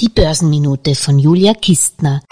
Die Börsenminute von Julia Kistner.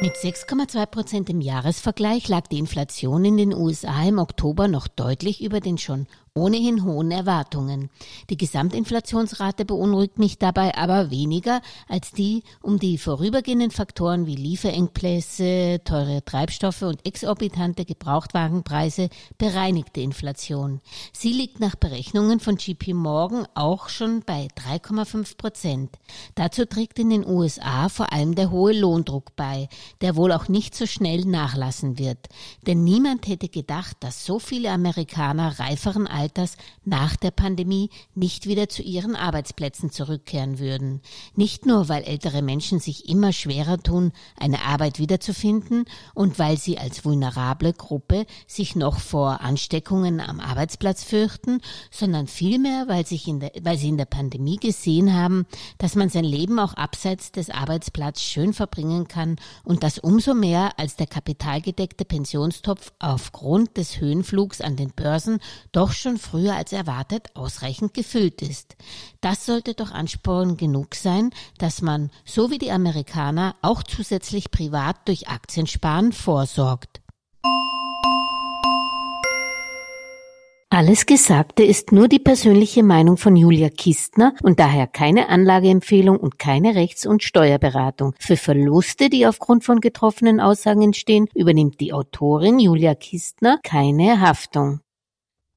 Mit 6,2 Prozent im Jahresvergleich lag die Inflation in den USA im Oktober noch deutlich über den schon ohnehin hohen Erwartungen. Die Gesamtinflationsrate beunruhigt mich dabei aber weniger als die um die vorübergehenden Faktoren wie Lieferengpässe, teure Treibstoffe und exorbitante Gebrauchtwagenpreise bereinigte Inflation. Sie liegt nach Berechnungen von JP Morgan auch schon bei 3,5 Prozent. Dazu trägt in den USA vor allem der hohe Lohndruck bei, der wohl auch nicht so schnell nachlassen wird. Denn niemand hätte gedacht, dass so viele Amerikaner reiferen Alters nach der Pandemie nicht wieder zu ihren Arbeitsplätzen zurückkehren würden. Nicht nur, weil ältere Menschen sich immer schwerer tun, eine Arbeit wiederzufinden und weil sie als vulnerable Gruppe sich noch vor Ansteckungen am Arbeitsplatz fürchten, sondern vielmehr, weil, sich in der, weil sie in der Pandemie gesehen haben, dass man sein Leben auch abseits des Arbeitsplatzes schön verbringen kann und das umso mehr, als der kapitalgedeckte Pensionstopf aufgrund des Höhenflugs an den Börsen doch schon früher als erwartet ausreichend gefüllt ist. Das sollte doch Ansporn genug sein, dass man, so wie die Amerikaner, auch zusätzlich privat durch Aktiensparen vorsorgt. Alles Gesagte ist nur die persönliche Meinung von Julia Kistner und daher keine Anlageempfehlung und keine Rechts- und Steuerberatung. Für Verluste, die aufgrund von getroffenen Aussagen entstehen, übernimmt die Autorin Julia Kistner keine Haftung.